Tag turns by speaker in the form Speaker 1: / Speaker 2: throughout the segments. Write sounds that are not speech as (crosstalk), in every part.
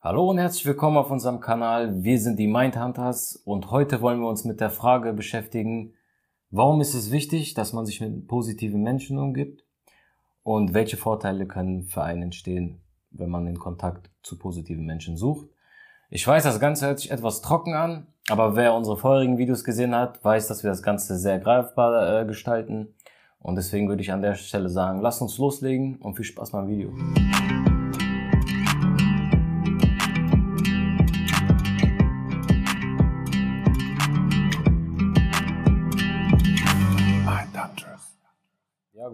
Speaker 1: Hallo und herzlich willkommen auf unserem Kanal. Wir sind die Mindhunters und heute wollen wir uns mit der Frage beschäftigen, warum ist es wichtig, dass man sich mit positiven Menschen umgibt und welche Vorteile können für einen entstehen, wenn man den Kontakt zu positiven Menschen sucht. Ich weiß, das Ganze hört sich etwas trocken an, aber wer unsere vorherigen Videos gesehen hat, weiß, dass wir das Ganze sehr greifbar äh, gestalten. Und deswegen würde ich an der Stelle sagen, lasst uns loslegen und viel Spaß beim Video.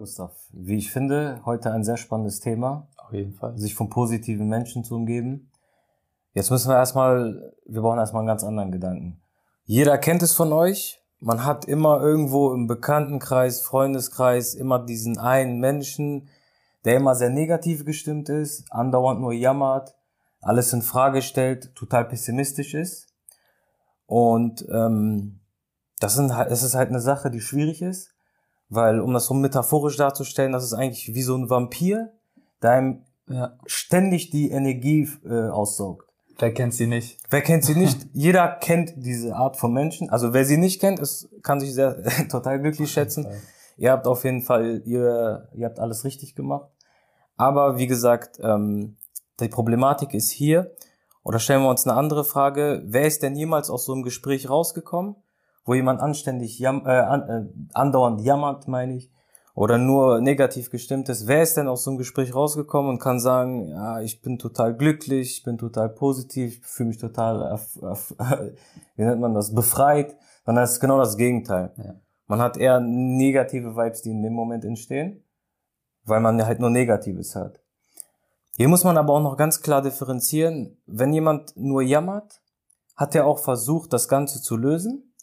Speaker 1: Gustav, wie ich finde, heute ein sehr spannendes Thema.
Speaker 2: Auf jeden Fall.
Speaker 1: Sich von positiven Menschen zu umgeben. Jetzt müssen wir erstmal, wir brauchen erstmal einen ganz anderen Gedanken. Jeder kennt es von euch. Man hat immer irgendwo im Bekanntenkreis, Freundeskreis immer diesen einen Menschen, der immer sehr negativ gestimmt ist, andauernd nur jammert, alles in Frage stellt, total pessimistisch ist. Und ähm, das, sind, das ist halt eine Sache, die schwierig ist, weil um das so metaphorisch darzustellen, das ist eigentlich wie so ein Vampir, der einem
Speaker 2: Ja.
Speaker 1: ständig die Energie äh, aussaugt.
Speaker 2: Wer kennt sie nicht?
Speaker 1: Wer kennt sie nicht? (laughs) Jeder kennt diese Art von Menschen. Also wer sie nicht kennt, ist, kann sich sehr (laughs) total glücklich schätzen. Ihr habt auf jeden Fall, ihr, ihr habt alles richtig gemacht. Aber wie gesagt, ähm, die Problematik ist hier. Oder stellen wir uns eine andere Frage. Wer ist denn jemals aus so einem Gespräch rausgekommen, wo jemand anständig jam äh, an, äh, andauernd jammert, meine ich, oder nur negativ gestimmt ist? Wer ist denn aus so einem Gespräch rausgekommen und kann sagen, ja, ich bin total glücklich, ich bin total positiv, ich fühle mich total, (laughs) wie nennt man das, befreit? Sondern es ist genau das Gegenteil.
Speaker 2: Ja.
Speaker 1: Man hat eher negative Vibes, die in dem Moment entstehen, weil man halt nur Negatives hat. Hier muss man aber auch noch ganz klar differenzieren. Wenn jemand nur jammert, hat er auch versucht, das Ganze zu lösen?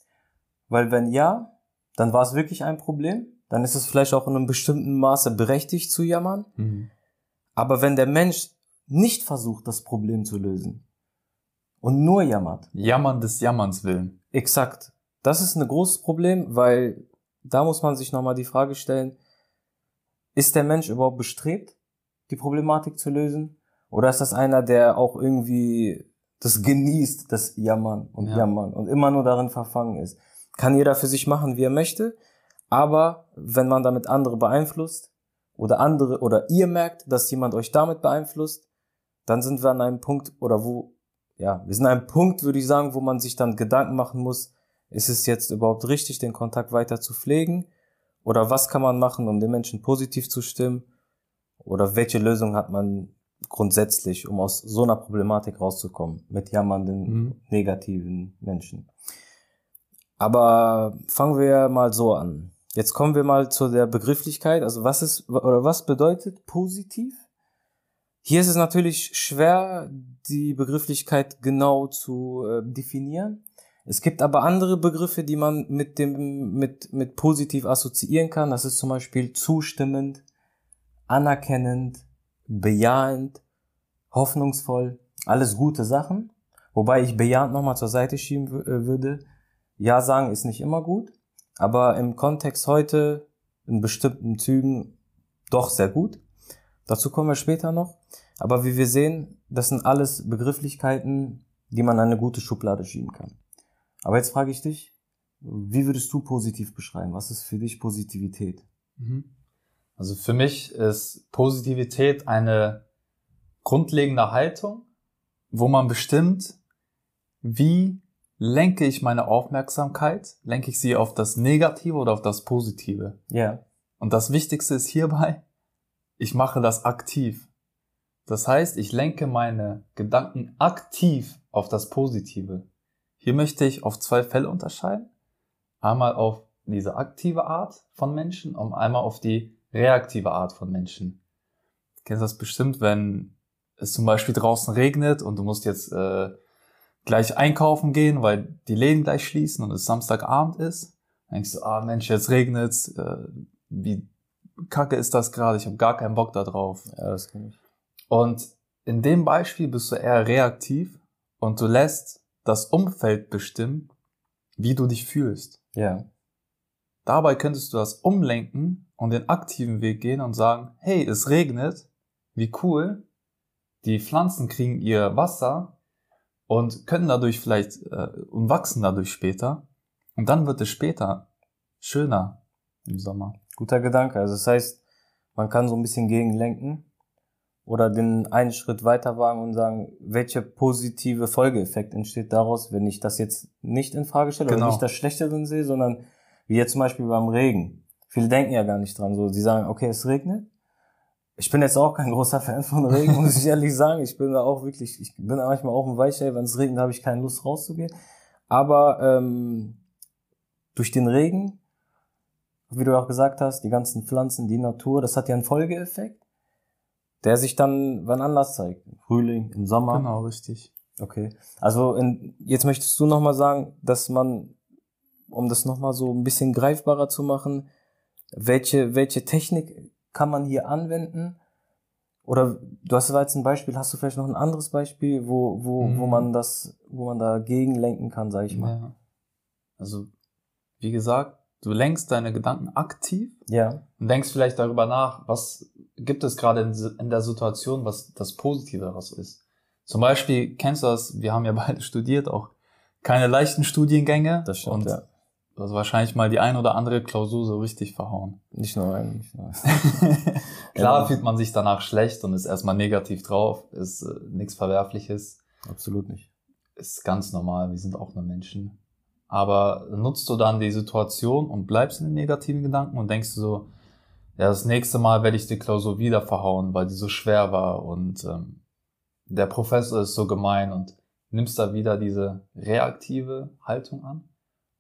Speaker 1: Weil wenn ja, dann war es wirklich ein Problem. Dann ist es vielleicht auch in einem bestimmten Maße berechtigt zu jammern.
Speaker 2: Mhm.
Speaker 1: Aber wenn der Mensch nicht versucht, das Problem zu lösen und nur jammert,
Speaker 2: Jammern des Jammerns willen.
Speaker 1: Exakt. Das ist ein großes Problem, weil da muss man sich nochmal die Frage stellen, ist der Mensch überhaupt bestrebt, die Problematik zu lösen? Oder ist das einer, der auch irgendwie das genießt, das Jammern und
Speaker 2: Ja.
Speaker 1: Jammern und immer nur darin verfangen ist? Kann jeder für sich machen, wie er möchte, aber wenn man damit andere beeinflusst oder andere oder ihr merkt, dass jemand euch damit beeinflusst, dann sind wir an einem Punkt oder wo, ja, wir sind an einem Punkt, würde ich sagen, wo man sich dann Gedanken machen muss, ist es jetzt überhaupt richtig, den Kontakt weiter zu pflegen? Oder was kann man machen, um den Menschen positiv zu stimmen? Oder welche Lösung hat man grundsätzlich, um aus so einer Problematik rauszukommen, mit jammernden,
Speaker 2: Mhm.
Speaker 1: negativen Menschen? Aber fangen wir mal so an. Jetzt kommen wir mal zu der Begrifflichkeit. Also was ist, oder was bedeutet positiv? Hier ist es natürlich schwer, die Begrifflichkeit genau zu äh, definieren. Es gibt aber andere Begriffe, die man mit dem, mit, mit positiv assoziieren kann. Das ist zum Beispiel zustimmend, anerkennend, bejahend, hoffnungsvoll. Alles gute Sachen. Wobei ich bejahend nochmal zur Seite schieben äh, würde. Ja sagen ist nicht immer gut. Aber im Kontext heute, in bestimmten Zügen, doch sehr gut. Dazu kommen wir später noch. Aber wie wir sehen, das sind alles Begrifflichkeiten, die man in eine gute Schublade schieben kann. Aber jetzt frage ich dich, wie würdest du positiv beschreiben? Was ist für dich Positivität?
Speaker 2: Mhm. Also für mich ist Positivität eine grundlegende Haltung, wo man bestimmt, wie lenke ich meine Aufmerksamkeit, lenke ich sie auf das Negative oder auf das Positive.
Speaker 1: Ja.
Speaker 2: Und das Wichtigste ist hierbei, ich mache das aktiv. Das heißt, ich lenke meine Gedanken aktiv auf das Positive. Hier möchte ich auf zwei Fälle unterscheiden. Einmal auf diese aktive Art von Menschen und einmal auf die reaktive Art von Menschen. Du kennst das bestimmt, wenn es zum Beispiel draußen regnet und du musst jetzt äh, gleich einkaufen gehen, weil die Läden gleich schließen und es Samstagabend ist. Dann denkst du, ah Mensch, jetzt regnet's, äh, wie kacke ist das gerade, ich habe gar keinen Bock da drauf.
Speaker 1: Ja, das kann ich.
Speaker 2: Und in dem Beispiel bist du eher reaktiv und du lässt das Umfeld bestimmen, wie du dich fühlst.
Speaker 1: Ja.
Speaker 2: Dabei könntest du das umlenken und den aktiven Weg gehen und sagen, hey, es regnet, wie cool, Die Pflanzen kriegen ihr Wasser und können dadurch vielleicht äh, und wachsen dadurch später. Und dann wird es später schöner im Sommer.
Speaker 1: Guter Gedanke. Also das heißt, man kann so ein bisschen gegenlenken oder den einen Schritt weiter wagen und sagen, welche positive Folgeeffekt entsteht daraus, wenn ich das jetzt nicht in Frage stelle
Speaker 2: Genau.
Speaker 1: oder nicht das Schlechte drin sehe, sondern wie jetzt zum Beispiel beim Regen. Viele denken ja gar nicht dran. So, sie sagen, okay, es regnet. Ich bin jetzt auch kein großer Fan von Regen, muss ich ehrlich sagen. Ich bin da auch wirklich, ich bin manchmal auch ein Weichei, wenn es regnet, habe ich keine Lust rauszugehen. Aber ähm, durch den Regen, wie du auch gesagt hast, die ganzen Pflanzen, die Natur, das hat ja einen Folgeeffekt, der sich dann wann anders zeigt. Im Frühling, im Sommer.
Speaker 2: Genau, richtig.
Speaker 1: Okay. Also in, jetzt möchtest du nochmal sagen, dass man, um das nochmal so ein bisschen greifbarer zu machen, welche, welche Technik kann man hier anwenden? Oder du hast jetzt ein Beispiel, hast du vielleicht noch ein anderes Beispiel, wo, wo, wo
Speaker 2: Mhm.
Speaker 1: man das, wo man dagegen lenken kann, sag ich mal.
Speaker 2: Ja. Also, wie gesagt, du lenkst deine Gedanken aktiv
Speaker 1: Ja.
Speaker 2: und denkst vielleicht darüber nach, was gibt es gerade in, in der Situation, was das Positive daraus ist. Zum Beispiel, kennst du das, wir haben ja (laughs) beide studiert, auch keine leichten Studiengänge.
Speaker 1: Das stimmt,
Speaker 2: und
Speaker 1: ja.
Speaker 2: Du hast wahrscheinlich mal die ein oder andere Klausur so richtig verhauen.
Speaker 1: Nicht nur ein, nicht nur ein. (laughs)
Speaker 2: Klar
Speaker 1: Ja.
Speaker 2: fühlt man sich danach schlecht und ist erstmal negativ drauf, ist äh, nichts Verwerfliches.
Speaker 1: Absolut nicht.
Speaker 2: ist ganz normal, wir sind auch nur Menschen. Aber nutzt du dann die Situation und bleibst in den negativen Gedanken und denkst du so, ja, das nächste Mal werde ich die Klausur wieder verhauen, weil die so schwer war und ähm, der Professor ist so gemein und nimmst da wieder diese reaktive Haltung an?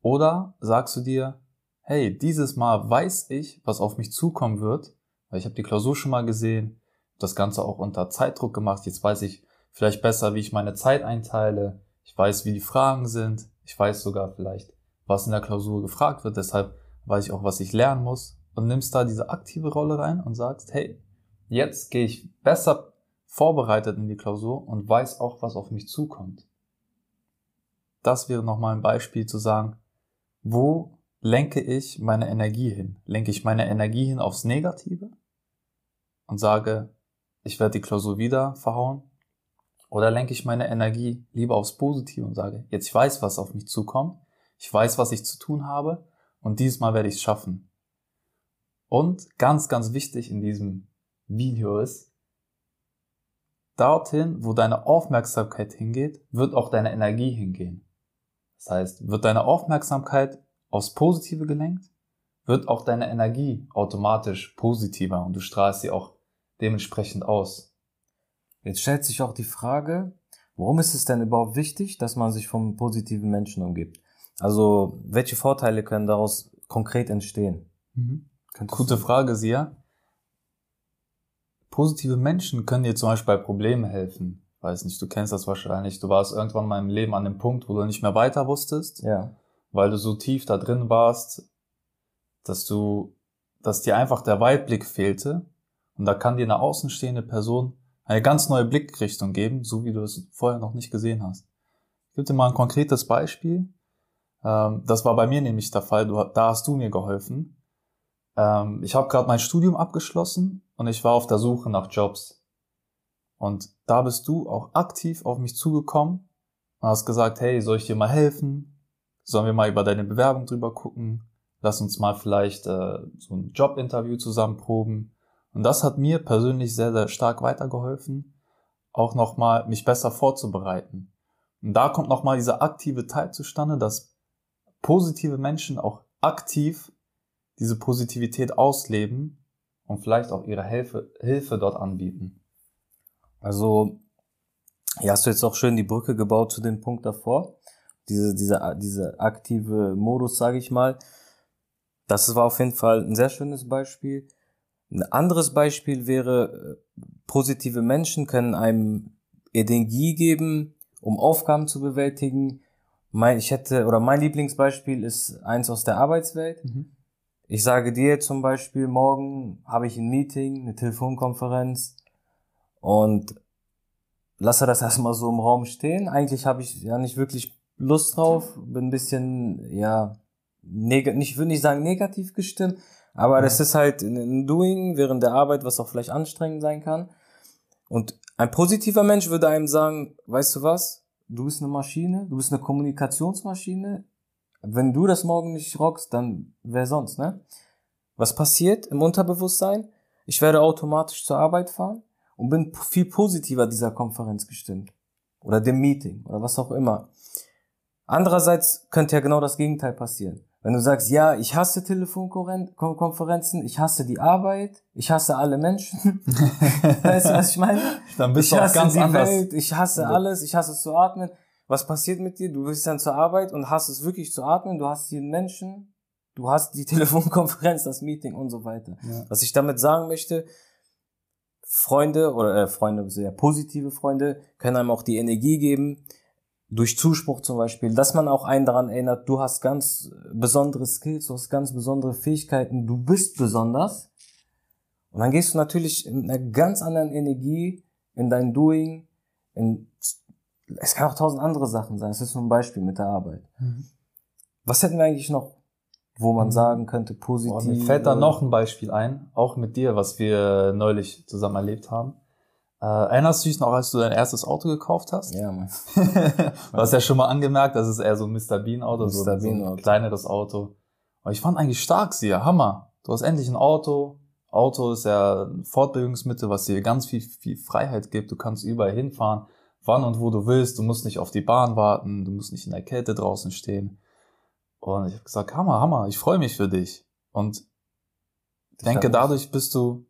Speaker 2: Oder sagst du dir, hey, dieses Mal weiß ich, was auf mich zukommen wird, weil ich habe die Klausur schon mal gesehen, das Ganze auch unter Zeitdruck gemacht, jetzt weiß ich vielleicht besser, wie ich meine Zeit einteile, ich weiß, wie die Fragen sind, ich weiß sogar vielleicht, was in der Klausur gefragt wird, deshalb weiß ich auch, was ich lernen muss und nimmst da diese aktive Rolle rein und sagst, hey, jetzt gehe ich besser vorbereitet in die Klausur und weiß auch, was auf mich zukommt. Das wäre nochmal ein Beispiel zu sagen, wo lenke ich meine Energie hin? Lenke ich meine Energie hin aufs Negative und sage, ich werde die Klausur wieder verhauen? Oder lenke ich meine Energie lieber aufs Positive und sage, jetzt ich weiß, was auf mich zukommt, ich weiß, was ich zu tun habe und dieses Mal werde ich es schaffen. Und ganz, ganz wichtig in diesem Video ist, dorthin, wo deine Aufmerksamkeit hingeht, wird auch deine Energie hingehen. Das heißt, wird deine Aufmerksamkeit aufs Positive gelenkt, wird auch deine Energie automatisch positiver und du strahlst sie auch dementsprechend aus.
Speaker 1: Jetzt stellt sich auch die Frage, warum ist es denn überhaupt wichtig, dass man sich von positiven Menschen umgibt? Also, welche Vorteile können daraus konkret entstehen? Könntest
Speaker 2: Gute Frage, Sia. Positive Menschen können dir zum Beispiel bei Problemen helfen. Weiß nicht, du kennst das wahrscheinlich. Du warst irgendwann mal im Leben an dem Punkt, wo du nicht mehr weiter wusstest,
Speaker 1: Ja,
Speaker 2: weil du so tief da drin warst, dass du, dass dir einfach der Weitblick fehlte. Und da kann dir eine außenstehende Person eine ganz neue Blickrichtung geben, so wie du es vorher noch nicht gesehen hast. Ich gebe dir mal ein konkretes Beispiel. Ähm, das war bei mir nämlich der Fall. Du, da hast du mir geholfen. Ähm, ich habe gerade mein Studium abgeschlossen und ich war auf der Suche nach Jobs. Und da bist du auch aktiv auf mich zugekommen und hast gesagt, hey, soll ich dir mal helfen? Sollen wir mal über deine Bewerbung drüber gucken? Lass uns mal vielleicht äh, so ein Jobinterview zusammen proben. Und das hat mir persönlich sehr, sehr stark weitergeholfen, auch nochmal mich besser vorzubereiten. Und da kommt nochmal dieser aktive Teil zustande, dass positive Menschen auch aktiv diese Positivität ausleben und vielleicht auch ihre Hilfe, Hilfe dort anbieten.
Speaker 1: Also, ja, hast du jetzt auch schön die Brücke gebaut zu dem Punkt davor. Diese, diese, diese aktive Modus, sage ich mal. Das war auf jeden Fall ein sehr schönes Beispiel. Ein anderes Beispiel wäre, äh, positive Menschen können einem Energie geben, um Aufgaben zu bewältigen. Mein, ich hätte, oder mein Lieblingsbeispiel ist eins aus der Arbeitswelt. Ich sage dir zum Beispiel, morgen habe ich ein Meeting, eine Telefonkonferenz und lasse das erstmal so im Raum stehen. Eigentlich habe ich ja nicht wirklich Lust drauf, bin ein bisschen, ja, neg nicht, würde nicht sagen negativ gestimmt, aber
Speaker 2: Ja.
Speaker 1: das ist halt ein Doing während der Arbeit, was auch vielleicht anstrengend sein kann. Und Ein positiver Mensch würde einem sagen, weißt du was? Du bist eine Maschine, du bist eine Kommunikationsmaschine. Wenn du das morgen nicht rockst, dann wer sonst, ne? Was passiert im Unterbewusstsein? Ich werde automatisch zur Arbeit fahren und bin viel positiver dieser Konferenz gestimmt. Oder dem Meeting oder was auch immer. Andererseits könnte ja genau das Gegenteil passieren. Wenn du sagst, ja, ich hasse Telefonkonferenzen, ich hasse die Arbeit, ich hasse alle Menschen. (laughs) weißt du, was ich meine?
Speaker 2: Dann bist
Speaker 1: ich
Speaker 2: du auch
Speaker 1: hasse
Speaker 2: ganz
Speaker 1: die
Speaker 2: anders.
Speaker 1: Welt, ich hasse alles, ich hasse es zu atmen. Was passiert mit dir? Du bist dann zur Arbeit und hast es wirklich zu atmen, du hast jeden Menschen, du hast die (laughs) Telefonkonferenz, das Meeting und so weiter.
Speaker 2: Ja.
Speaker 1: Was ich damit sagen möchte, Freunde oder äh, Freunde, sehr positive Freunde, können einem auch die Energie geben, durch Zuspruch zum Beispiel, dass man auch einen daran erinnert, du hast ganz besondere Skills, du hast ganz besondere Fähigkeiten, du bist besonders. Und dann gehst du natürlich in einer ganz anderen Energie in dein Doing, in, es kann auch tausend andere Sachen sein, es ist nur ein Beispiel mit der Arbeit.
Speaker 2: Mhm.
Speaker 1: Was hätten wir eigentlich noch, wo man
Speaker 2: Mhm.
Speaker 1: sagen könnte, positiv?
Speaker 2: Boah, mir fällt da noch ein Beispiel ein, auch mit dir, was wir neulich zusammen erlebt haben. Äh, erinnerst du dich noch, als du dein erstes Auto gekauft hast?
Speaker 1: Ja, Mann. (laughs)
Speaker 2: du hast ja schon mal angemerkt, das ist eher so ein Mr. Bean Auto, so,
Speaker 1: Mr.
Speaker 2: so
Speaker 1: Bean
Speaker 2: ein
Speaker 1: Auto.
Speaker 2: kleineres Auto. Aber ich fand eigentlich stark sie, ja, Hammer. Du hast endlich ein Auto. Auto ist ja ein Fortbewegungsmittel, was dir ganz viel, viel Freiheit gibt. Du kannst überall hinfahren, wann und wo du willst. Du musst nicht auf die Bahn warten. Du musst nicht in der Kälte draußen stehen. Und ich habe gesagt, Hammer, Hammer, ich freue mich für dich. Und denke,
Speaker 1: hab-
Speaker 2: dadurch bist du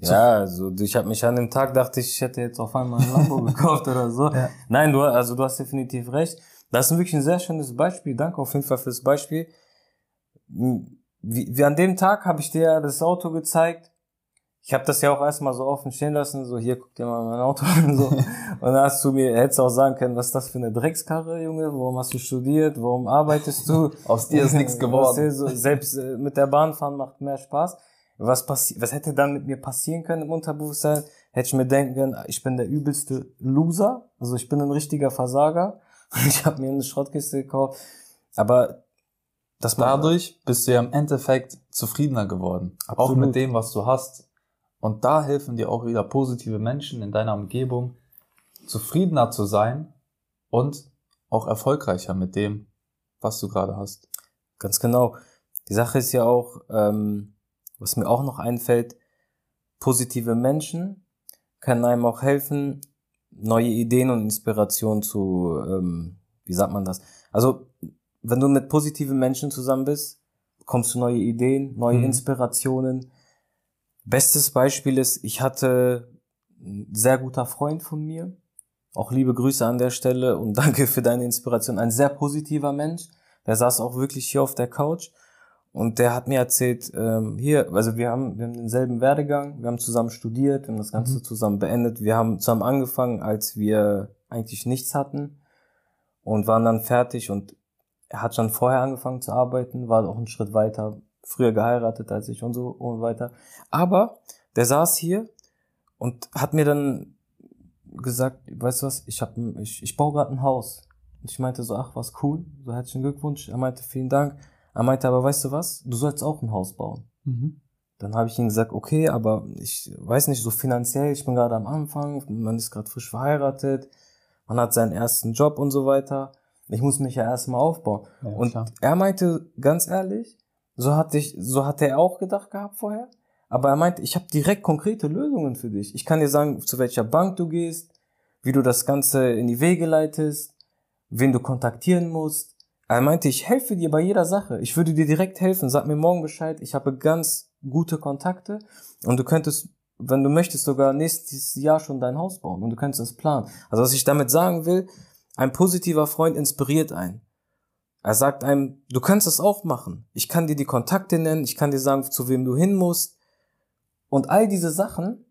Speaker 1: Ja, also ich habe mich an dem Tag dachte ich, ich hätte jetzt auf einmal ein Lambo (laughs) gekauft oder so.
Speaker 2: Ja.
Speaker 1: Nein, du, also du hast definitiv recht. Das ist wirklich ein sehr schönes Beispiel. Danke auf jeden Fall fürs Beispiel. Wie, wie an dem Tag habe ich dir das Auto gezeigt. Ich habe das ja auch erstmal so offen stehen lassen, so hier guck dir mal mein Auto an so. (laughs) Und dann hast du mir hättest auch sagen können, was ist das für eine Dreckskarre, Junge? Warum hast du studiert? Warum arbeitest du? (laughs)
Speaker 2: aus dir ist nichts (laughs) geworden.
Speaker 1: So, selbst äh, mit der Bahn fahren macht mehr Spaß. Was passi was hätte dann mit mir passieren können im Unterbewusstsein? Hätte ich mir denken können, ich bin der übelste Loser, also ich bin ein richtiger Versager. Ich habe mir eine Schrottkiste gekauft. Aber das
Speaker 2: Dadurch bist du ja im Endeffekt zufriedener geworden. Auch
Speaker 1: Absolut.
Speaker 2: mit dem, was du hast. Und da helfen dir auch wieder positive Menschen in deiner Umgebung, zufriedener zu sein und auch erfolgreicher mit dem, was du gerade hast.
Speaker 1: Ganz genau. Die Sache ist ja auch, ähm, was mir auch noch einfällt, positive Menschen können einem auch helfen, neue Ideen und Inspirationen zu, ähm, wie sagt man das? Also, wenn du mit positiven Menschen zusammen bist, bekommst du neue Ideen, neue
Speaker 2: Mhm.
Speaker 1: Inspirationen. Bestes Beispiel ist, ich hatte ein sehr guter Freund von mir, auch liebe Grüße an der Stelle und (laughs) danke für deine Inspiration, ein sehr positiver Mensch, der saß auch wirklich hier auf der Couch und der hat mir erzählt, ähm, hier, also wir haben, wir haben denselben Werdegang, wir haben zusammen studiert, wir haben das Ganze
Speaker 2: Mhm.
Speaker 1: zusammen beendet, wir haben zusammen angefangen, als wir eigentlich nichts hatten und waren dann fertig und er hat schon vorher angefangen zu arbeiten, war auch einen Schritt weiter, früher geheiratet als ich und so und weiter. Aber der saß hier und hat mir dann gesagt, weißt du was, ich hab, ich, ich baue gerade ein Haus. Und ich meinte so, ach, was cool, so herzlichen Glückwunsch. Er meinte, vielen Dank. Er meinte, aber weißt du was, du sollst auch ein Haus bauen. Dann habe ich ihm gesagt, okay, aber ich weiß nicht, so finanziell, ich bin gerade am Anfang, man ist gerade frisch verheiratet, man hat seinen ersten Job und so weiter. Ich muss mich ja erstmal aufbauen.
Speaker 2: Ja,
Speaker 1: und
Speaker 2: klar.
Speaker 1: er meinte, ganz ehrlich, so hatte ich, so hatte er auch gedacht gehabt vorher. Aber er meinte, ich habe direkt konkrete Lösungen für dich. Ich kann dir sagen, zu welcher Bank du gehst, wie du das Ganze in die Wege leitest, wen du kontaktieren musst. Er meinte, ich helfe dir bei jeder Sache. Ich würde dir direkt helfen. Sag mir morgen Bescheid. Ich habe ganz gute Kontakte und du könntest, wenn du möchtest, sogar nächstes Jahr schon dein Haus bauen und du könntest das planen. Also was ich damit sagen will, ein positiver Freund inspiriert einen. Er sagt einem, du kannst das auch machen. Ich kann dir die Kontakte nennen, ich kann dir sagen, zu wem du hin musst. Und all diese Sachen,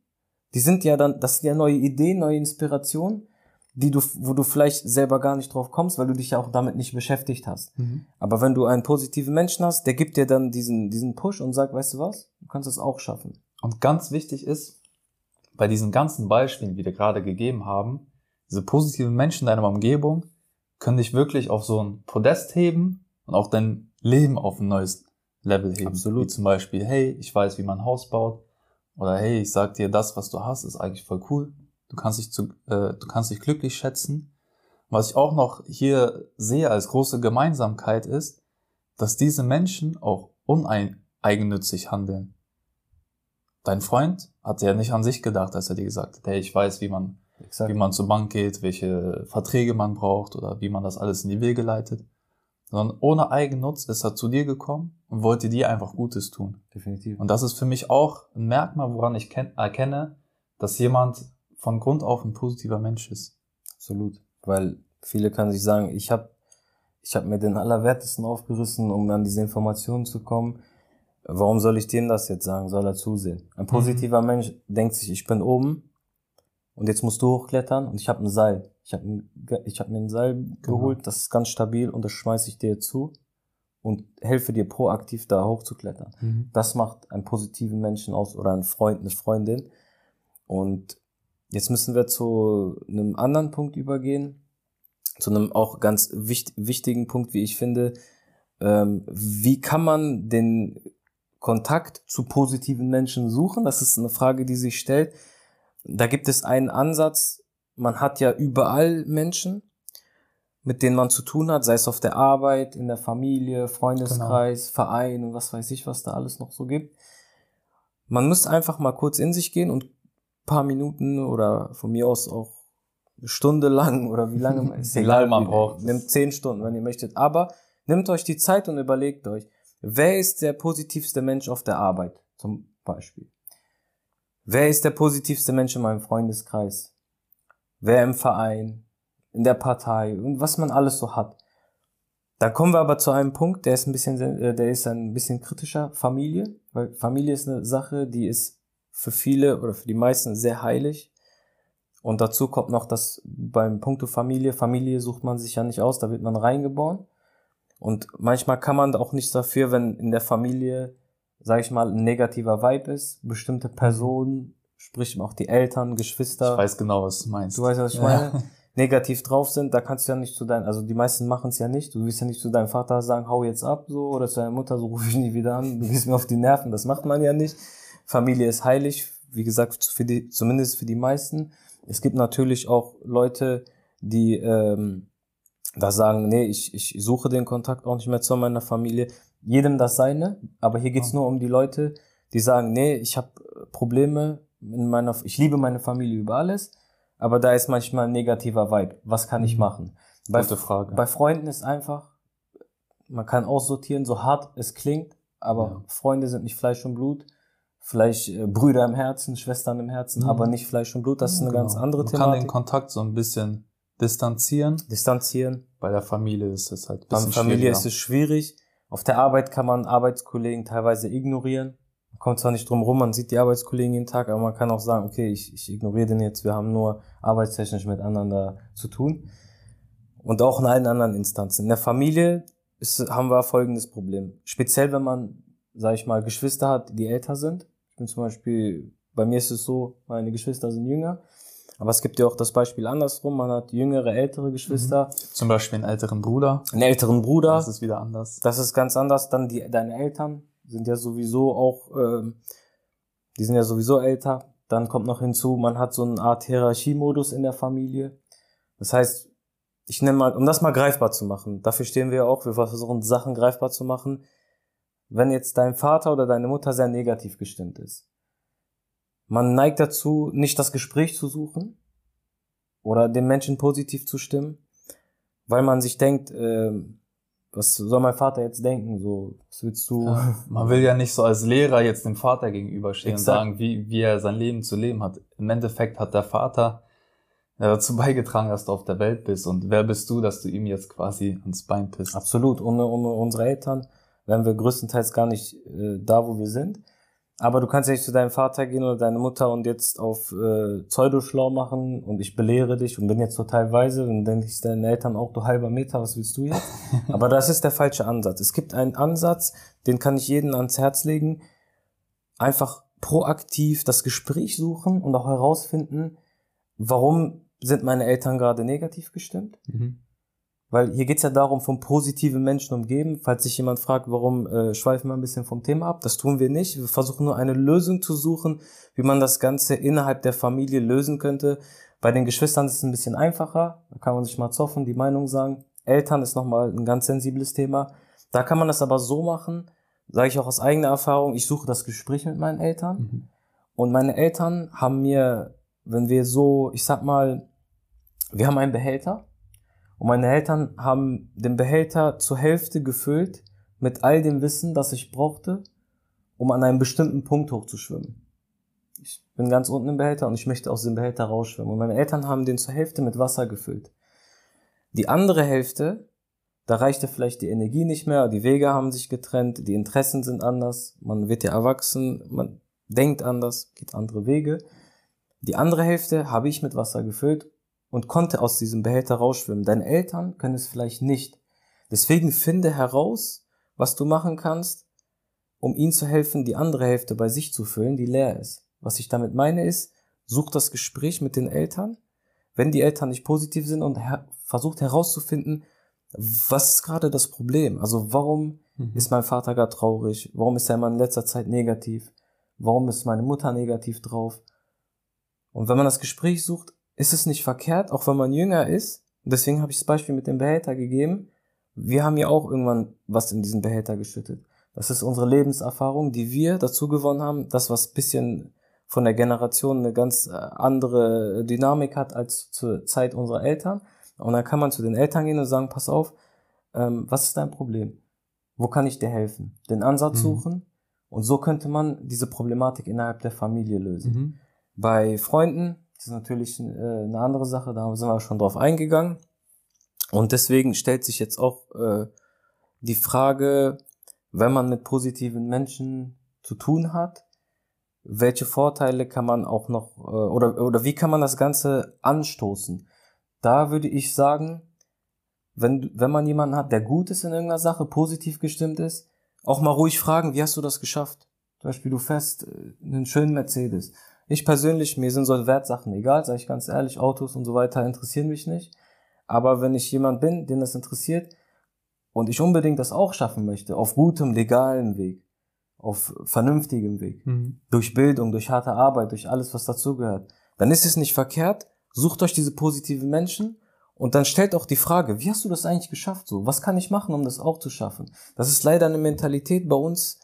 Speaker 1: die sind ja dann, das sind ja neue Ideen, neue Inspirationen, die du, wo du vielleicht selber gar nicht drauf kommst, weil du dich ja auch damit nicht beschäftigt hast.
Speaker 2: Mhm.
Speaker 1: Aber wenn du einen positiven Menschen hast, der gibt dir dann diesen, diesen Push und sagt, weißt du was, du kannst es auch schaffen.
Speaker 2: Und ganz wichtig ist, bei diesen ganzen Beispielen, die wir gerade gegeben haben, diese positiven Menschen in deiner Umgebung können dich wirklich auf so ein Podest heben und auch dein Leben auf ein neues Level heben.
Speaker 1: Absolut.
Speaker 2: Wie zum Beispiel, hey, ich weiß, wie man ein Haus baut. Oder hey, ich sag dir, das, was du hast, ist eigentlich voll cool. du kannst dich, zu, äh, du kannst dich glücklich schätzen. Was ich auch noch hier sehe als große Gemeinsamkeit ist, dass diese Menschen auch uneigennützig handeln. Dein Freund hat ja nicht an sich gedacht, als er dir gesagt hat, hey, ich weiß, wie man. Wie man zur Bank geht, welche Verträge man braucht oder wie man das alles in die Wege leitet. Sondern ohne Eigennutz ist er zu dir gekommen und wollte dir einfach Gutes tun.
Speaker 1: Definitiv.
Speaker 2: Und das ist für mich auch ein Merkmal, woran ich erkenne, dass jemand von Grund auf ein positiver Mensch ist.
Speaker 1: Absolut. Weil viele können sich sagen, ich habe ich hab mir den Allerwertesten aufgerissen, um an diese Informationen zu kommen. Warum soll ich dem das jetzt sagen? Soll er zusehen? Ein positiver mhm. Mensch denkt sich, ich bin oben und jetzt musst du hochklettern und ich habe ein Seil. Ich habe ich hab mir ein Seil genau. geholt, das ist ganz stabil und das schmeiße ich dir zu und helfe dir proaktiv da hochzuklettern. Mhm. Das macht einen positiven Menschen aus oder einen Freund, eine Freundin. Und jetzt müssen wir zu einem anderen Punkt übergehen, zu einem auch ganz wichtig, wichtigen Punkt, wie ich finde. Ähm, wie kann man den Kontakt zu positiven Menschen suchen? Das ist eine Frage, die sich stellt. Da gibt es einen Ansatz. Man hat ja überall Menschen, mit denen man zu tun hat, sei es auf der Arbeit, in der Familie, Freundeskreis, genau. Verein und was weiß ich, was da alles noch so gibt. Man muss einfach mal kurz in sich gehen und paar Minuten oder von mir aus auch eine Stunde lang (laughs) oder wie lange
Speaker 2: ist egal, man braucht.
Speaker 1: Nimmt zehn Stunden, wenn ihr möchtet. Aber nehmt euch die Zeit und überlegt euch, wer ist der positivste Mensch auf der Arbeit, zum Beispiel? Wer ist der positivste Mensch in meinem Freundeskreis? Wer im Verein? In der Partei? Und was man alles so hat. Da kommen wir aber zu einem Punkt, der ist ein bisschen, äh, der ist ein bisschen kritischer. Familie. Weil Familie ist eine Sache, die ist für viele oder für die meisten sehr heilig. Und dazu kommt noch, dass beim Punkto Familie, Familie sucht man sich ja nicht aus, da wird man reingeboren. Und manchmal kann man auch nichts dafür, wenn in der Familie sage ich mal, ein negativer Vibe ist. Bestimmte Personen, sprich auch die Eltern, Geschwister.
Speaker 2: Ich weiß genau, was du meinst.
Speaker 1: Du weißt, was ich meine? Ja. (laughs) Negativ drauf sind, da kannst du ja nicht zu deinem, also die meisten machen es ja nicht. Du willst ja nicht zu deinem Vater sagen, hau jetzt ab, so, oder zu deiner Mutter, so (laughs) ruf ich nie wieder an, du gehst mir auf die Nerven. Das macht man ja nicht. Familie ist heilig, wie gesagt, für die, zumindest für die meisten. Es gibt natürlich auch Leute, die ähm, da sagen, nee, ich, ich suche den Kontakt auch nicht mehr zu meiner Familie jedem das seine, aber hier geht's nur um die Leute, die sagen, nee, ich habe Probleme in meiner, ich liebe meine Familie über alles, aber da ist manchmal ein negativer Vibe. Was kann ich mhm. machen? Bei,
Speaker 2: Gute Frage.
Speaker 1: bei Freunden ist einfach, man kann aussortieren, so hart es klingt, aber ja. Freunde sind nicht Fleisch und Blut. Vielleicht äh, Brüder im Herzen, Schwestern im Herzen, mhm. aber nicht Fleisch und Blut. Das ist eine genau. ganz andere
Speaker 2: Thematik. Man kann den Kontakt so ein bisschen distanzieren.
Speaker 1: Distanzieren.
Speaker 2: Bei der Familie ist es halt
Speaker 1: ein bisschen Bei Familie ist es schwierig. Auf der Arbeit kann man Arbeitskollegen teilweise ignorieren. Man kommt zwar nicht drum rum, man sieht die Arbeitskollegen jeden Tag, aber man kann auch sagen, okay, ich, ich ignoriere den jetzt, wir haben nur arbeitstechnisch miteinander zu tun. Und auch in allen anderen Instanzen. In der Familie ist, haben wir folgendes Problem. Speziell, wenn man, sage ich mal, Geschwister hat, die älter sind. Ich bin zum Beispiel, bei mir ist es so, meine Geschwister sind jünger. Aber es gibt ja auch das Beispiel andersrum. Man hat jüngere, ältere Geschwister.
Speaker 2: Mhm. Zum Beispiel einen älteren Bruder.
Speaker 1: Einen älteren Bruder.
Speaker 2: Das ist wieder anders.
Speaker 1: Das ist ganz anders. Dann die, deine Eltern sind ja sowieso auch, ähm, die sind ja sowieso älter. Dann kommt noch hinzu, man hat so eine Art Hierarchiemodus in der Familie. Das heißt, ich nenne mal, um das mal greifbar zu machen, dafür stehen wir ja auch, wir versuchen Sachen greifbar zu machen. Wenn jetzt dein Vater oder deine Mutter sehr negativ gestimmt ist, man neigt dazu, nicht das Gespräch zu suchen oder dem Menschen positiv zu stimmen, weil man sich denkt, äh, was soll mein Vater jetzt denken? So, was willst du? Ja,
Speaker 2: man will ja nicht so als Lehrer jetzt dem Vater gegenüberstehen Exakt. und sagen, wie, wie er sein Leben zu leben hat. Im Endeffekt hat der Vater dazu (laughs) beigetragen, dass du auf der Welt bist. Und wer bist du, dass du ihm jetzt quasi ans Bein pisst?
Speaker 1: Absolut. Ohne, ohne unsere Eltern wären wir größtenteils gar nicht äh, da, wo wir sind. Aber du kannst ja nicht zu deinem Vater gehen oder deine Mutter und jetzt auf äh, Pseudo-schlau machen und ich belehre dich und bin jetzt total weise und dann denkst deinen Eltern auch, du halber Meter, was willst du jetzt? (laughs) Aber das ist der falsche Ansatz. Es gibt einen Ansatz, den kann ich jedem ans Herz legen. Einfach proaktiv das Gespräch suchen und auch herausfinden, warum sind meine Eltern gerade negativ gestimmt? Mhm. Weil hier geht's ja darum, von positiven Menschen umgeben. Falls sich jemand fragt, warum äh, schweifen wir ein bisschen vom Thema ab, das tun wir nicht. Wir versuchen nur eine Lösung zu suchen, wie man das Ganze innerhalb der Familie lösen könnte. Bei den Geschwistern ist es ein bisschen einfacher. Da kann man sich mal zoffen, die Meinung sagen. Eltern ist nochmal ein ganz sensibles Thema. Da kann man das aber so machen, sage ich auch aus eigener Erfahrung, ich suche das Gespräch mit meinen Eltern. Mhm. Und meine Eltern haben mir, wenn wir so, ich sag mal, wir haben einen Behälter und meine Eltern haben den Behälter zur Hälfte gefüllt mit all dem Wissen, das ich brauchte, um an einem bestimmten Punkt hochzuschwimmen. Ich bin ganz unten im Behälter und ich möchte aus dem Behälter rausschwimmen. Und meine Eltern haben den zur Hälfte mit Wasser gefüllt. Die andere Hälfte, da reichte vielleicht die Energie nicht mehr, die Wege haben sich getrennt, die Interessen sind anders, man wird ja erwachsen, man denkt anders, geht andere Wege. Die andere Hälfte habe ich mit Wasser gefüllt und konnte aus diesem Behälter rausschwimmen. Deine Eltern können es vielleicht nicht. Deswegen finde heraus, was du machen kannst, um ihnen zu helfen, die andere Hälfte bei sich zu füllen, die leer ist. Was ich damit meine ist, such das Gespräch mit den Eltern, wenn die Eltern nicht positiv sind und her versucht herauszufinden, was ist gerade das Problem? Also warum mhm. ist mein Vater gerade traurig? Warum ist er immer in letzter Zeit negativ? Warum ist meine Mutter negativ drauf? Und wenn man das Gespräch sucht, ist es nicht verkehrt, auch wenn man jünger ist. Und deswegen habe ich das Beispiel mit dem Behälter gegeben. Wir haben ja auch irgendwann was in diesen Behälter geschüttet. Das ist unsere Lebenserfahrung, die wir dazu gewonnen haben. Das, was bisschen von der Generation eine ganz äh, andere Dynamik hat als zur Zeit unserer Eltern. Und dann kann man zu den Eltern gehen und sagen, pass auf, ähm, was ist dein Problem? Wo kann ich dir helfen? Den Ansatz mhm. suchen. Und so könnte man diese Problematik innerhalb der Familie lösen. Mhm. Bei Freunden das ist natürlich äh, eine andere Sache, da sind wir schon drauf eingegangen. Und deswegen stellt sich jetzt auch äh, die Frage, wenn man mit positiven Menschen zu tun hat, welche Vorteile kann man auch noch äh, oder oder wie kann man das Ganze anstoßen? Da würde ich sagen, wenn wenn man jemanden hat, der gut ist in irgendeiner Sache, positiv gestimmt ist, auch mal ruhig fragen, wie hast du das geschafft? Zum Beispiel du fährst äh, einen schönen Mercedes. Ich persönlich, mir sind so Wertsachen egal, sage ich ganz ehrlich, Autos und so weiter interessieren mich nicht. Aber wenn ich jemand bin, den das interessiert und ich unbedingt das auch schaffen möchte, auf gutem, legalen Weg, auf vernünftigem Weg, mhm. durch Bildung, durch harte Arbeit, durch alles, was dazugehört, dann ist es nicht verkehrt, sucht euch diese positiven Menschen und dann stellt auch die Frage, wie hast du das eigentlich geschafft so? Was kann ich machen, um das auch zu schaffen? Das ist leider eine Mentalität bei uns,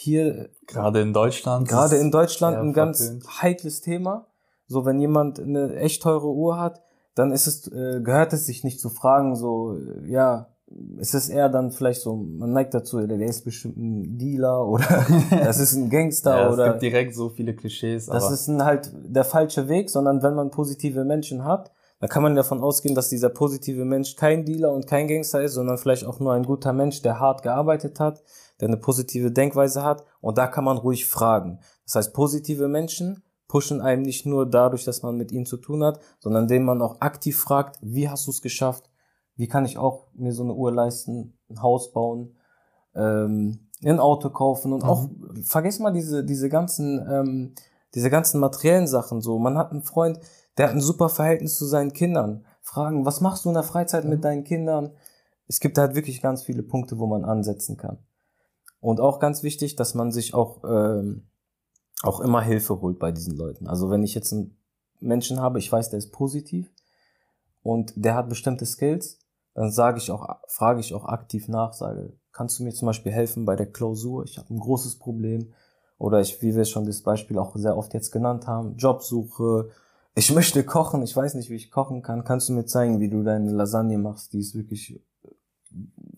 Speaker 1: hier
Speaker 2: gerade in Deutschland
Speaker 1: gerade in Deutschland ein ganz heikles Thema. So wenn jemand eine echt teure Uhr hat, dann ist es äh, gehört es sich nicht zu fragen so ja es ist eher dann vielleicht so, man neigt dazu, der ist bestimmt ein Dealer (laughs) oder das ist ein Gangster (laughs) ja, oder. Es
Speaker 2: gibt direkt so viele Klischees.
Speaker 1: Das ist ein, halt der falsche Weg, sondern wenn man positive Menschen hat, dann kann man davon ausgehen, dass dieser positive Mensch kein Dealer und kein Gangster ist, sondern vielleicht auch nur ein guter Mensch, der hart gearbeitet hat, der eine positive Denkweise hat und da kann man ruhig fragen. Das heißt, positive Menschen pushen einem nicht nur dadurch, dass man mit ihnen zu tun hat, sondern indem man auch aktiv fragt, wie hast du es geschafft? Wie kann ich auch mir so eine Uhr leisten, ein Haus bauen, ähm, ein Auto kaufen und mhm. auch, vergiss mal diese, diese ganzen, ähm, diese ganzen materiellen Sachen so. Man hat einen Freund, der hat ein super Verhältnis zu seinen Kindern. Fragen, was machst du in der Freizeit mhm. mit deinen Kindern? Es gibt halt wirklich ganz viele Punkte, wo man ansetzen kann. Und auch ganz wichtig, dass man sich auch, ähm, auch immer Hilfe holt bei diesen Leuten. Also wenn ich jetzt einen Menschen habe, ich weiß, der ist positiv und der hat bestimmte Skills, dann sage ich auch, frage ich auch aktiv nach, sage, kannst du mir zum Beispiel helfen bei der Klausur? Ich habe ein großes Problem. Oder ich, wie wir schon das Beispiel auch sehr oft jetzt genannt haben, Jobsuche, ich (laughs) möchte kochen, ich weiß nicht, wie ich kochen kann. Kannst du mir zeigen, wie du deine Lasagne machst? Die ist wirklich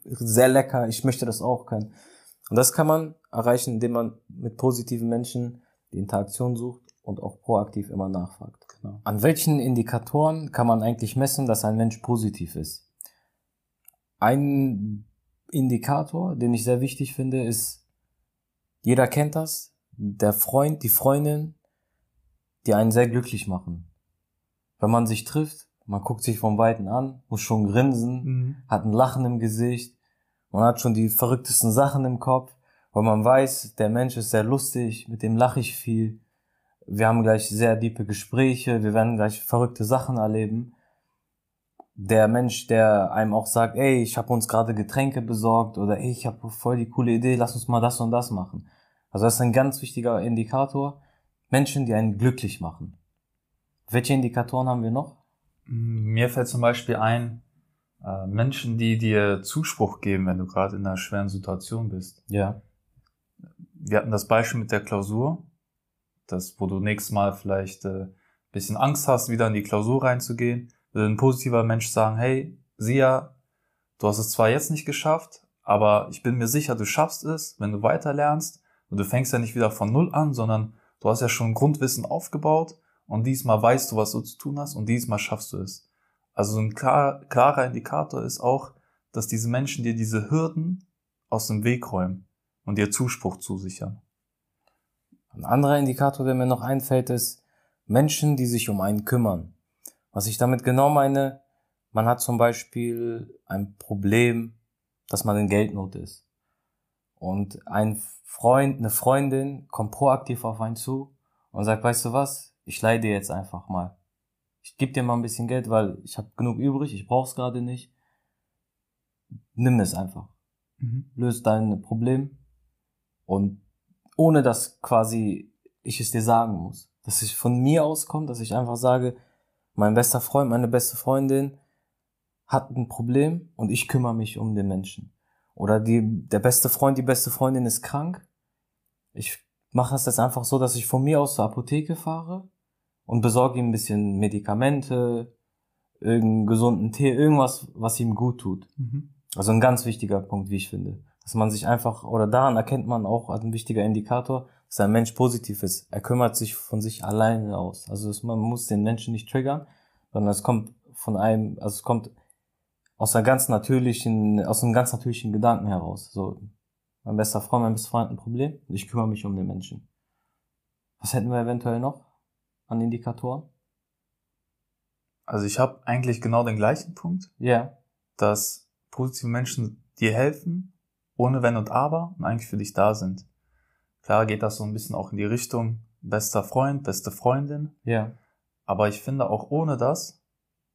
Speaker 1: sehr lecker. Ich möchte das auch können. Und das kann man erreichen, indem man mit positiven Menschen die Interaktion sucht und auch proaktiv immer nachfragt. Genau. An welchen Indikatoren kann man eigentlich messen, dass ein Mensch positiv ist? Ein Indikator, den ich sehr wichtig finde, ist, jeder kennt das, der Freund, die Freundin, die einen sehr glücklich machen. Wenn man sich trifft, man guckt sich vom Weiten an, muss schon grinsen, mhm. hat ein Lachen im Gesicht, man hat schon die verrücktesten Sachen im Kopf, weil man weiß, der Mensch ist sehr lustig, mit dem lache ich viel. Wir haben gleich sehr tiefe Gespräche, wir werden gleich verrückte Sachen erleben. Der Mensch, der einem auch sagt, ey, ich habe uns gerade Getränke besorgt oder ey, ich habe voll die coole Idee, lass uns mal das und das machen. Also das ist ein ganz wichtiger Indikator. Menschen, die einen glücklich machen. Welche Indikatoren haben wir noch?
Speaker 2: Mir fällt zum Beispiel ein, äh, Menschen, die dir Zuspruch geben, wenn du gerade in einer schweren Situation bist.
Speaker 1: Ja.
Speaker 2: Wir hatten das Beispiel mit der Klausur, das, wo du nächstes Mal vielleicht äh, bisschen Angst hast, wieder in die Klausur reinzugehen, würde ein positiver Mensch sagen, hey, Sia, du hast es zwar jetzt nicht geschafft, aber ich bin mir sicher, du schaffst es, wenn du weiter lernst und du fängst ja nicht wieder von Null an, sondern du hast ja schon Grundwissen aufgebaut und diesmal weißt du, was du zu tun hast und diesmal schaffst du es. Also ein klar, klarer Indikator ist auch, dass diese Menschen dir diese Hürden aus dem Weg räumen und dir Zuspruch zusichern.
Speaker 1: Ein anderer Indikator, der mir noch einfällt, ist Menschen, die sich um einen kümmern. Was ich damit genau meine, man hat zum Beispiel ein Problem, dass man in Geldnot ist. Und ein Freund, eine Freundin kommt proaktiv auf einen zu und sagt, weißt du was, ich leih dir jetzt einfach mal. Ich gebe dir mal ein bisschen Geld, weil ich habe genug übrig, ich brauche es gerade nicht. Nimm es einfach.
Speaker 2: Mhm.
Speaker 1: Löst dein Problem und ohne dass quasi ich es dir sagen muss. Dass ich von mir auskommt, dass ich einfach sage, mein bester Freund, meine beste Freundin hat ein Problem und ich kümmere mich um den Menschen. Oder die, der beste Freund, die beste Freundin ist krank. Ich mache es jetzt einfach so, dass ich von mir aus zur Apotheke fahre und besorge ihm ein bisschen Medikamente, irgendeinen gesunden Tee, irgendwas, was ihm gut tut.
Speaker 2: Mhm.
Speaker 1: Also ein ganz wichtiger Punkt, wie ich finde. Dass man sich einfach, oder daran erkennt man auch als ein wichtiger Indikator, dass ein Mensch positiv ist. Er kümmert sich von sich alleine aus. Also dass man muss den Menschen nicht triggern, sondern es kommt von einem, also es kommt aus einer ganz natürlichen, aus einem ganz natürlichen Gedanken heraus. So, mein bester Freund, mein bester Freund hat ein Problem ich kümmere mich um den Menschen. Was hätten wir eventuell noch an Indikatoren?
Speaker 2: Also ich habe eigentlich genau den gleichen Punkt,
Speaker 1: Ja,
Speaker 2: dass positive Menschen dir helfen, ohne Wenn und Aber und eigentlich für dich da sind. Klar geht das so ein bisschen auch in die Richtung bester Freund, beste Freundin,
Speaker 1: ja,
Speaker 2: aber ich finde auch ohne das,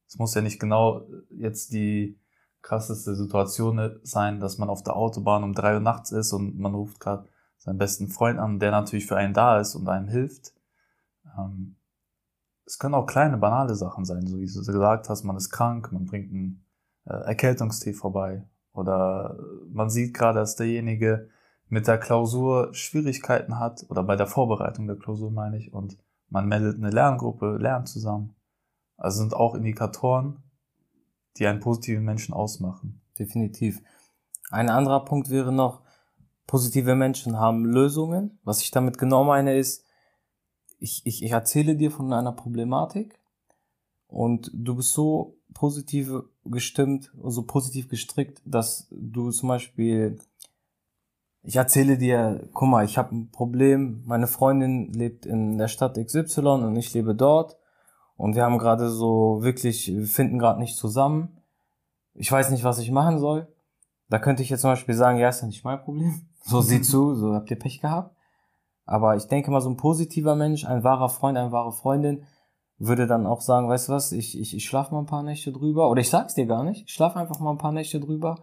Speaker 2: es muss ja nicht genau jetzt die krasseste Situation sein, dass man auf der Autobahn um drei Uhr nachts ist und man ruft gerade seinen besten Freund an, der natürlich für einen da ist und einem hilft. Ähm, es können auch kleine, banale Sachen sein, so wie du gesagt hast, man ist krank, man bringt einen äh, Erkältungstee vorbei oder man sieht gerade, dass derjenige mit der Klausur Schwierigkeiten hat oder bei der Vorbereitung der Klausur meine ich und man meldet eine Lerngruppe, lernt zusammen. Also sind auch Indikatoren, die einen positiven Menschen ausmachen.
Speaker 1: definitiv. Ein anderer Punkt wäre noch, positive Menschen haben Lösungen. Was ich damit genau meine ist, ich, ich, ich erzähle dir von einer Problematik und du bist so positiv gestimmt, so positiv gestrickt, dass du zum Beispiel, ich erzähle dir, guck mal, ich habe ein Problem, meine Freundin lebt in der Stadt XY und ich lebe dort und wir haben gerade so wirklich, wir finden gerade nicht zusammen. Ich weiß nicht, was ich machen soll. Da könnte ich jetzt zum Beispiel sagen, ja, ist ja nicht mein Problem. So sieh (laughs) zu, so habt ihr Pech gehabt. Aber ich denke mal, so ein positiver Mensch, ein wahrer Freund, eine wahre Freundin, würde dann auch sagen, weißt du was, ich, ich, ich schlafe mal ein paar Nächte drüber. Oder ich sag's dir gar nicht, ich schlafe einfach mal ein paar Nächte drüber.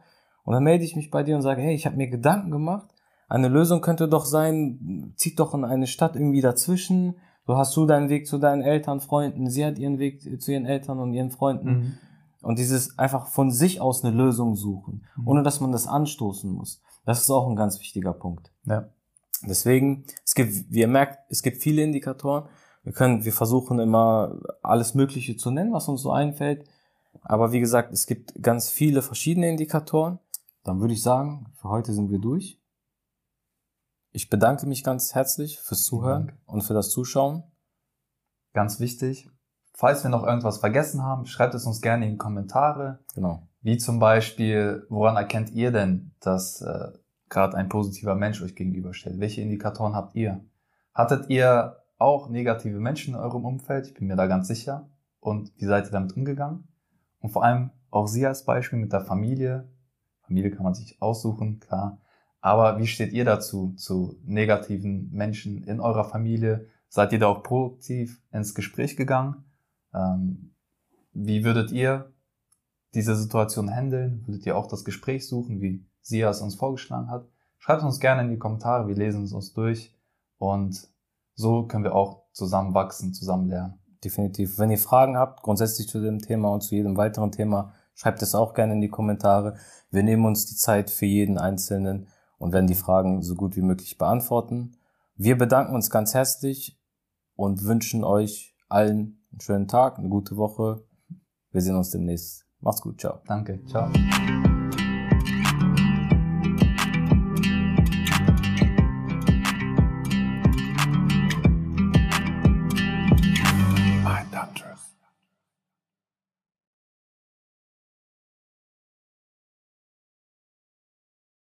Speaker 1: Und dann melde ich mich bei dir und sage, hey, ich habe mir Gedanken gemacht. Eine Lösung könnte doch sein, zieht doch in eine Stadt irgendwie dazwischen. So hast du deinen Weg zu deinen Eltern, Freunden, sie hat ihren Weg zu ihren Eltern und ihren Freunden. Und dieses einfach von sich aus eine Lösung suchen,
Speaker 2: Mhm.
Speaker 1: ohne dass man das anstoßen muss. Das ist auch ein ganz wichtiger Punkt.
Speaker 2: Ja.
Speaker 1: Deswegen, es gibt, wie ihr merkt, es gibt viele Indikatoren. Wir können, wir versuchen immer alles Mögliche zu nennen, was uns so einfällt. Aber wie gesagt, es gibt ganz viele verschiedene Indikatoren. Dann würde ich sagen, für heute sind wir durch. Ich bedanke mich ganz herzlich fürs Zuhören
Speaker 2: Dank.
Speaker 1: und für das Zuschauen.
Speaker 2: Ganz wichtig. Falls wir noch irgendwas vergessen haben, schreibt es uns gerne in die Kommentare.
Speaker 1: Genau.
Speaker 2: Wie zum Beispiel, woran erkennt ihr denn, dass äh, gerade ein positiver Mensch euch gegenübersteht? Welche Indikatoren habt ihr? Hattet ihr auch negative Menschen in eurem Umfeld? Ich bin mir da ganz sicher. Und wie seid ihr damit umgegangen? Und vor allem auch Sie als Beispiel mit der Familie. Familie kann man sich aussuchen, klar. Aber wie steht ihr dazu, zu negativen Menschen in eurer Familie? Seid ihr da auch proaktiv ins Gespräch gegangen? Ähm, wie würdet ihr diese Situation handeln? Würdet ihr auch das Gespräch suchen, wie Sia es uns vorgeschlagen hat? Schreibt uns gerne in die Kommentare, wir lesen es uns durch und so können wir auch zusammen wachsen, zusammen lernen.
Speaker 1: definitiv. Wenn ihr Fragen habt, grundsätzlich zu dem Thema und zu jedem weiteren Thema, schreibt es auch gerne in die Kommentare. Wir nehmen uns die Zeit für jeden Einzelnen und werden die Fragen so gut wie möglich beantworten. Wir bedanken uns ganz herzlich und wünschen euch allen einen schönen Tag, eine gute Woche. Wir sehen uns demnächst. Macht's gut, ciao.
Speaker 2: Danke, ciao.